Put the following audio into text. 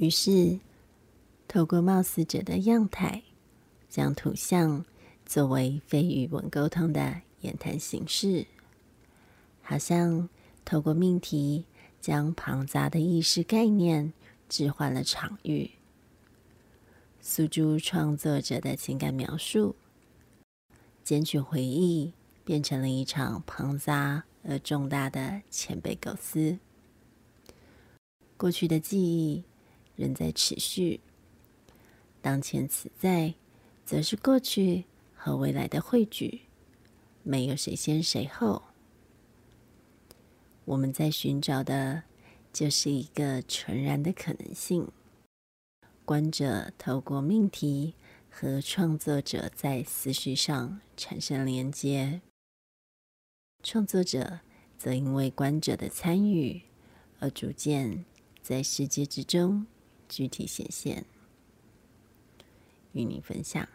于是，透过冒死者的样态，将图像作为非语文沟通的言谈形式，好像透过命题将庞杂的意识概念置换了场域，诉诸创作者的情感描述，捡取回忆，变成了一场庞杂而重大的前辈构思。过去的记忆。仍在持续，当前此在，则是过去和未来的汇聚，没有谁先谁后。我们在寻找的，就是一个纯然的可能性。观者透过命题和创作者在思绪上产生连接，创作者则因为观者的参与而逐渐在世界之中。具体显现，与你分享。